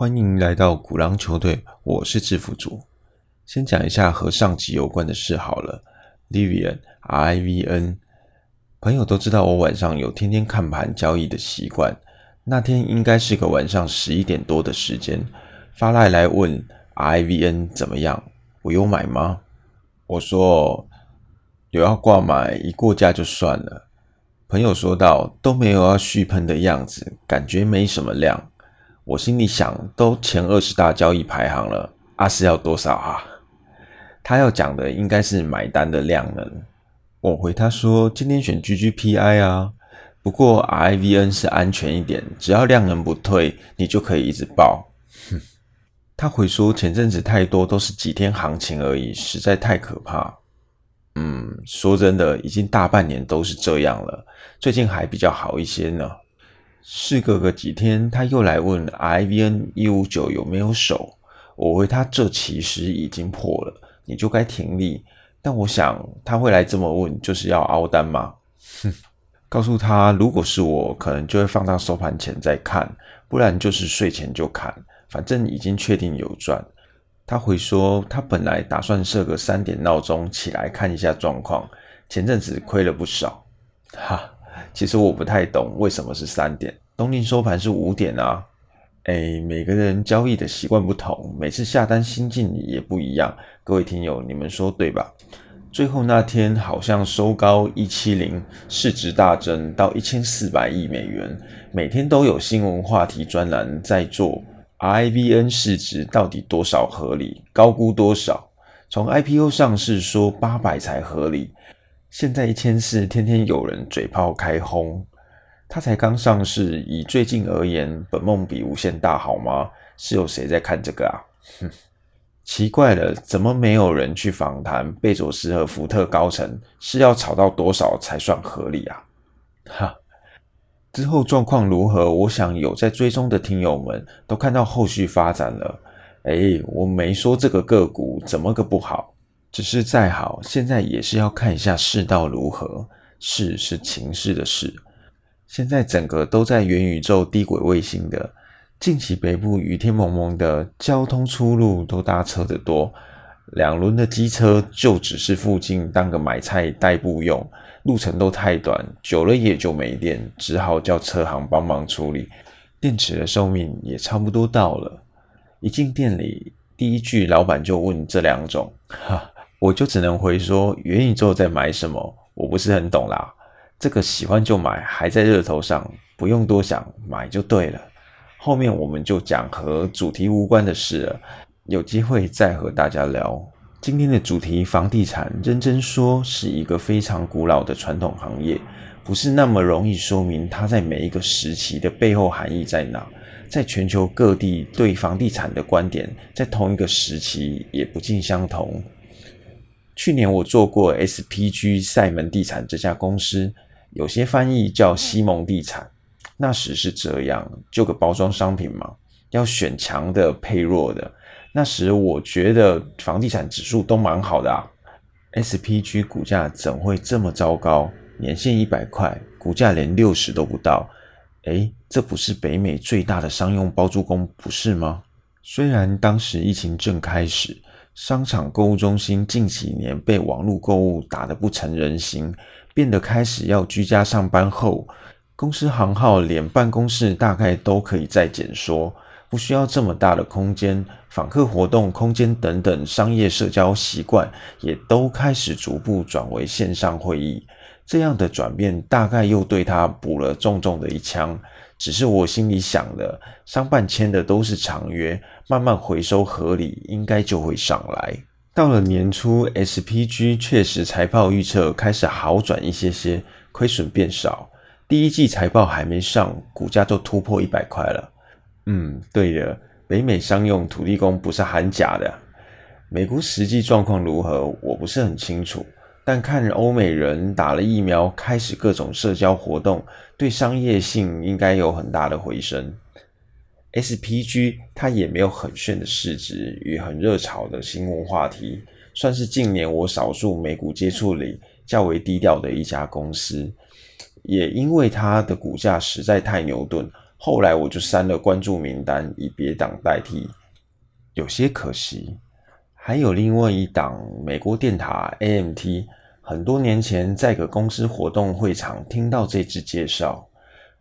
欢迎来到古狼球队，我是制服组。先讲一下和上集有关的事好了。Livian R I V N，朋友都知道我晚上有天天看盘交易的习惯。那天应该是个晚上十一点多的时间，发赖来问 R I V N 怎么样，我有买吗？我说有要挂买，一过价就算了。朋友说道：“都没有要续喷的样子，感觉没什么量。”我心里想，都前二十大交易排行了，阿是要多少啊？他要讲的应该是买单的量能。我回他说：“今天选 GGPI 啊，不过 RIVN 是安全一点，只要量能不退，你就可以一直报。”哼，他回说：“前阵子太多都是几天行情而已，实在太可怕。”嗯，说真的，已经大半年都是这样了，最近还比较好一些呢。事隔个几天，他又来问 IVN 一五九有没有手，我回他这其实已经破了，你就该停利。但我想他会来这么问，就是要凹单吗？哼，告诉他，如果是我，可能就会放到收盘前再看，不然就是睡前就看，反正已经确定有赚。他回说，他本来打算设个三点闹钟起来看一下状况，前阵子亏了不少。哈，其实我不太懂为什么是三点，东京收盘是五点啊。哎，每个人交易的习惯不同，每次下单心境也不一样。各位听友，你们说对吧？最后那天好像收高一七零，市值大增到一千四百亿美元，每天都有新闻话题专栏在做。IVN 市值到底多少合理？高估多少？从 IPO 上市说八百才合理，现在一千四，天天有人嘴炮开轰。它才刚上市，以最近而言，本梦比无限大好吗？是有谁在看这个啊？哼，奇怪了，怎么没有人去访谈贝佐斯和福特高层？是要炒到多少才算合理啊？哈。之后状况如何？我想有在追踪的听友们都看到后续发展了。哎，我没说这个个股怎么个不好，只是再好，现在也是要看一下世道如何。事是情势的事，现在整个都在元宇宙低轨卫星的，近期北部雨天蒙蒙的，交通出入都搭车的多。两轮的机车就只是附近当个买菜代步用，路程都太短，久了也就没电，只好叫车行帮忙处理。电池的寿命也差不多到了。一进店里，第一句老板就问这两种，哈，我就只能回说元宇宙在买什么，我不是很懂啦。这个喜欢就买，还在热头上，不用多想，买就对了。后面我们就讲和主题无关的事了。有机会再和大家聊今天的主题。房地产认真说是一个非常古老的传统行业，不是那么容易说明它在每一个时期的背后含义在哪。在全球各地对房地产的观点，在同一个时期也不尽相同。去年我做过 SPG 赛门地产这家公司，有些翻译叫西蒙地产。那时是这样，就个包装商品嘛，要选强的配弱的。那时我觉得房地产指数都蛮好的啊，SPG 股价怎会这么糟糕？年限一百块，股价连六十都不到。诶，这不是北美最大的商用包租公不是吗？虽然当时疫情正开始，商场购物中心近几年被网络购物打得不成人形，变得开始要居家上班后，公司行号连办公室大概都可以再减缩。不需要这么大的空间，访客活动空间等等商业社交习惯也都开始逐步转为线上会议。这样的转变大概又对他补了重重的一枪。只是我心里想的，商办签的都是长约，慢慢回收合理，应该就会上来。到了年初，SPG 确实财报预测开始好转一些些，亏损变少。第一季财报还没上，股价就突破一百块了。嗯，对的，北美商用土地公不是喊假的。美国实际状况如何，我不是很清楚。但看欧美人打了疫苗，开始各种社交活动，对商业性应该有很大的回升。SPG 它也没有很炫的市值与很热炒的新闻话题，算是近年我少数美股接触里较为低调的一家公司。也因为它的股价实在太牛顿。后来我就删了关注名单，以别档代替，有些可惜。还有另外一档美国电塔 AMT，很多年前在个公司活动会场听到这支介绍，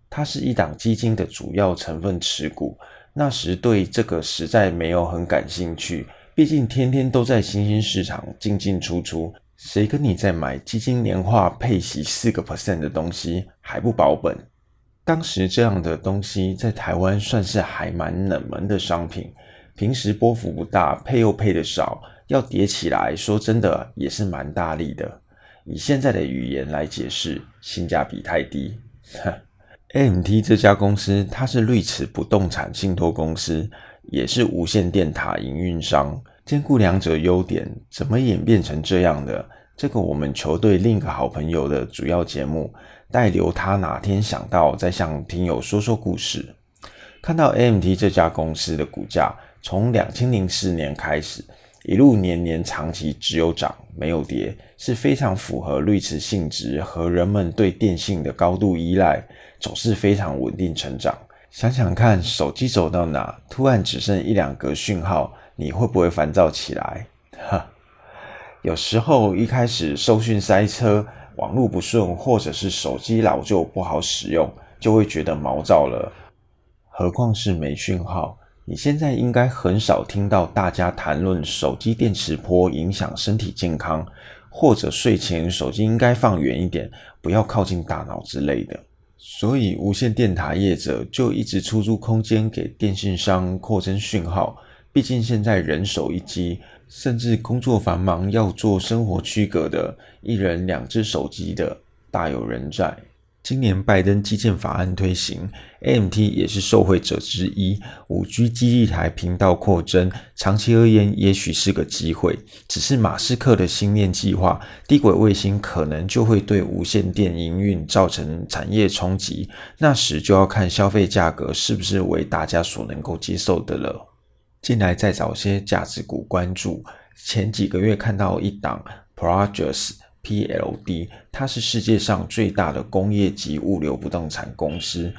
它是一档基金的主要成分持股。那时对这个实在没有很感兴趣，毕竟天天都在新兴市场进进出出，谁跟你在买基金年化配息四个 percent 的东西还不保本？当时这样的东西在台湾算是还蛮冷门的商品，平时波幅不大，配又配的少，要叠起来说真的也是蛮大力的。以现在的语言来解释，性价比太低。AMT 这家公司，它是绿池不动产信托公司，也是无线电塔营运商，兼顾两者优点。怎么演变成这样的？这个我们球队另一个好朋友的主要节目，待留他哪天想到再向听友说说故事。看到 AMT 这家公司的股价，从两千零四年开始。一路年年长期只有涨没有跌，是非常符合绿池性质和人们对电信的高度依赖，总是非常稳定成长。想想看，手机走到哪，突然只剩一两格讯号，你会不会烦躁起来？哈，有时候一开始收讯塞车，网络不顺，或者是手机老旧不好使用，就会觉得毛躁了。何况是没讯号。你现在应该很少听到大家谈论手机电磁波影响身体健康，或者睡前手机应该放远一点，不要靠近大脑之类的。所以无线电塔业者就一直出租空间给电信商扩增讯号。毕竟现在人手一机，甚至工作繁忙要做生活区隔的，一人两只手机的大有人在。今年拜登基建法案推行，AMT 也是受惠者之一。五 G 基地台频道扩增，长期而言也许是个机会。只是马斯克的星链计划，低轨卫星可能就会对无线电营运造成产业冲击。那时就要看消费价格是不是为大家所能够接受的了。进来再找些价值股关注。前几个月看到一档 Projects。PLD，它是世界上最大的工业级物流不动产公司。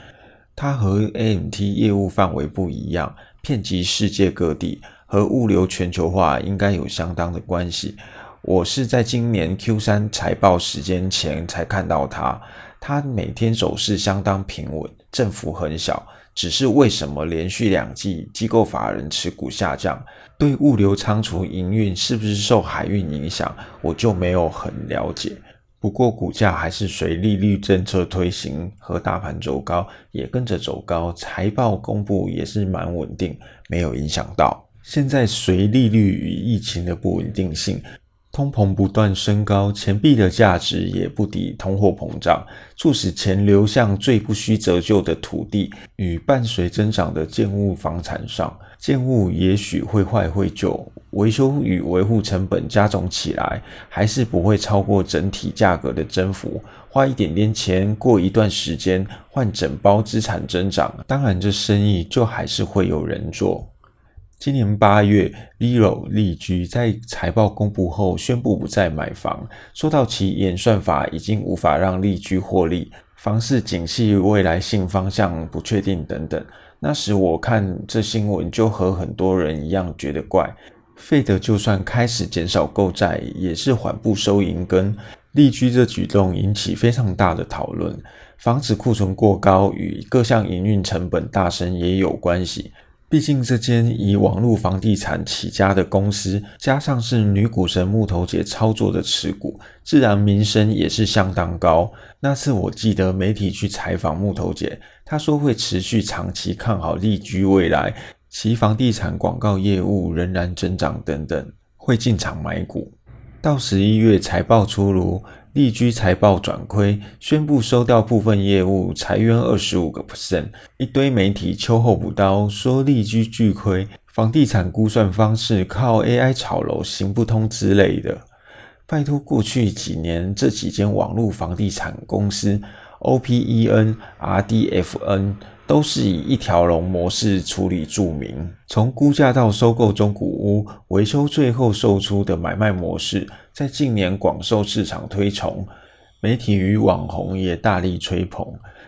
它和 AMT 业务范围不一样，遍及世界各地，和物流全球化应该有相当的关系。我是在今年 Q 三财报时间前才看到它，它每天走势相当平稳，振幅很小。只是为什么连续两季机构法人持股下降？对物流仓储营运是不是受海运影响？我就没有很了解。不过股价还是随利率政策推行和大盘走高，也跟着走高。财报公布也是蛮稳定，没有影响到。现在随利率与疫情的不稳定性。通膨不断升高，钱币的价值也不敌通货膨胀，促使钱流向最不需折旧的土地与伴随增长的建物房产上。建物也许会坏会旧，维修与维护成本加总起来，还是不会超过整体价格的增幅。花一点点钱，过一段时间换整包资产增长，当然这生意就还是会有人做。今年八月，Leo 利居在财报公布后宣布不再买房，说到其演算法已经无法让利居获利，房市景气未来性方向不确定等等。那时我看这新闻就和很多人一样觉得怪，费德就算开始减少购债，也是缓步收银根。利居这举动引起非常大的讨论，房子库存过高与各项营运成本大升也有关系。毕竟这间以网络房地产起家的公司，加上是女股神木头姐操作的持股，自然名声也是相当高。那次我记得媒体去采访木头姐，她说会持续长期看好利居未来，其房地产广告业务仍然增长等等，会进场买股。到十一月财报出炉。利居财报转亏，宣布收掉部分业务，裁员二十五个 percent。一堆媒体秋后补刀，说利居巨亏，房地产估算方式靠 AI 炒楼行不通之类的。拜托，过去几年这几间网络房地产公司，OPEN、RDFN。都是以一条龙模式处理著名，从估价到收购中古屋、维修，最后售出的买卖模式，在近年广受市场推崇，媒体与网红也大力吹捧。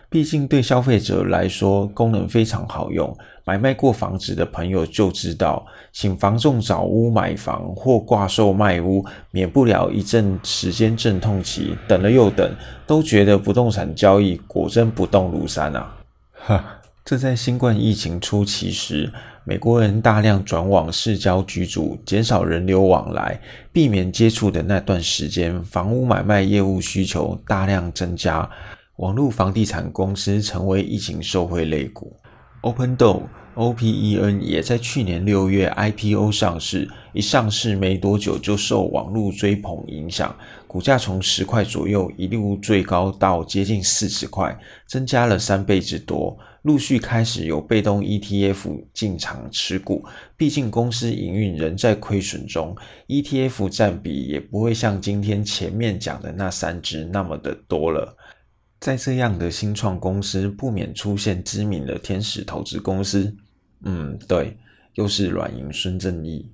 毕竟对消费者来说，功能非常好用。买卖过房子的朋友就知道，请房仲找屋买房或挂售卖屋，免不了一阵时间阵痛期，等了又等，都觉得不动产交易果真不动如山啊！哈，这在新冠疫情初期时，美国人大量转往市郊居住，减少人流往来，避免接触的那段时间，房屋买卖业务需求大量增加。网络房地产公司成为疫情受惠类股 Open Door OPEN 也在去年六月 IPO 上市，一上市没多久就受网络追捧影响，股价从十块左右一路最高到接近四十块，增加了三倍之多。陆续开始有被动 ETF 进场持股，毕竟公司营运仍在亏损中，ETF 占比也不会像今天前面讲的那三只那么的多了。在这样的新创公司，不免出现知名的天使投资公司。嗯，对，又是软银孙正义。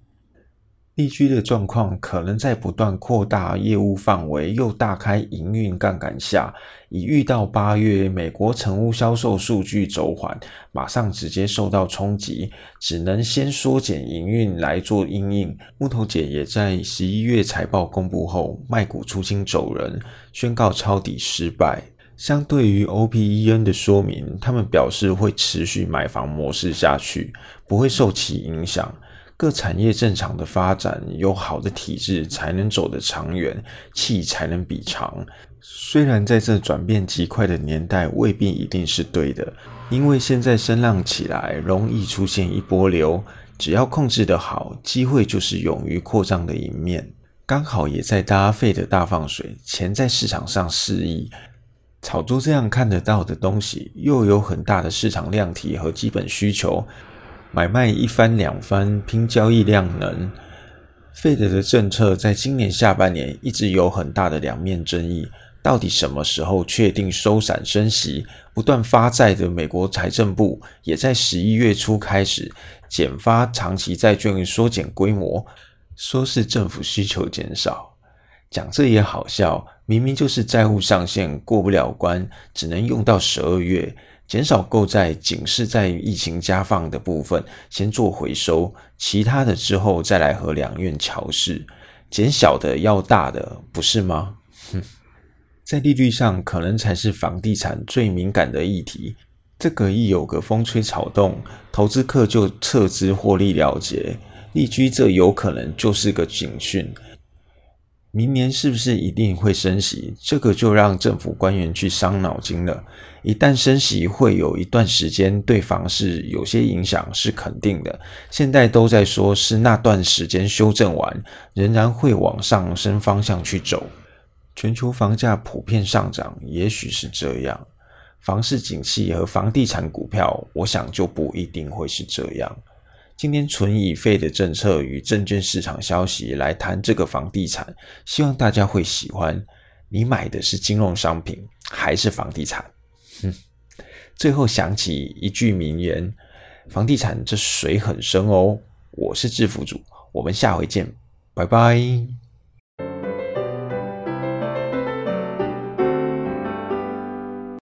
利居的状况可能在不断扩大业务范围，又大开营运杠杆下，已遇到八月美国成屋销售数据走缓，马上直接受到冲击，只能先缩减营运来做应应。木头姐也在十一月财报公布后，卖股出清走人，宣告抄底失败。相对于 OPEN 的说明，他们表示会持续买房模式下去，不会受其影响。各产业正常的发展，有好的体制才能走得长远，气才能比长。虽然在这转变极快的年代，未必一定是对的，因为现在声浪起来，容易出现一波流。只要控制得好，机会就是勇于扩张的一面。刚好也在搭费的大放水，钱在市场上肆意。炒作这样看得到的东西，又有很大的市场量体和基本需求，买卖一番两番，拼交易量能。费德的政策在今年下半年一直有很大的两面争议，到底什么时候确定收散升息？不断发债的美国财政部也在十一月初开始减发长期债券，缩减规模，说是政府需求减少。讲这也好笑，明明就是债务上限过不了关，只能用到十二月，减少购债仅是在疫情加放的部分先做回收，其他的之后再来和两院调试，减小的要大的，不是吗？哼，在利率上可能才是房地产最敏感的议题，这个一有个风吹草动，投资客就撤资获利了结，利居这有可能就是个警讯。明年是不是一定会升息？这个就让政府官员去伤脑筋了。一旦升息，会有一段时间对房市有些影响，是肯定的。现在都在说是那段时间修正完，仍然会往上升方向去走。全球房价普遍上涨，也许是这样。房市景气和房地产股票，我想就不一定会是这样。今天存以费的政策与证券市场消息来谈这个房地产，希望大家会喜欢。你买的是金融商品还是房地产？哼，最后想起一句名言：房地产这水很深哦。我是制服主，我们下回见，拜拜。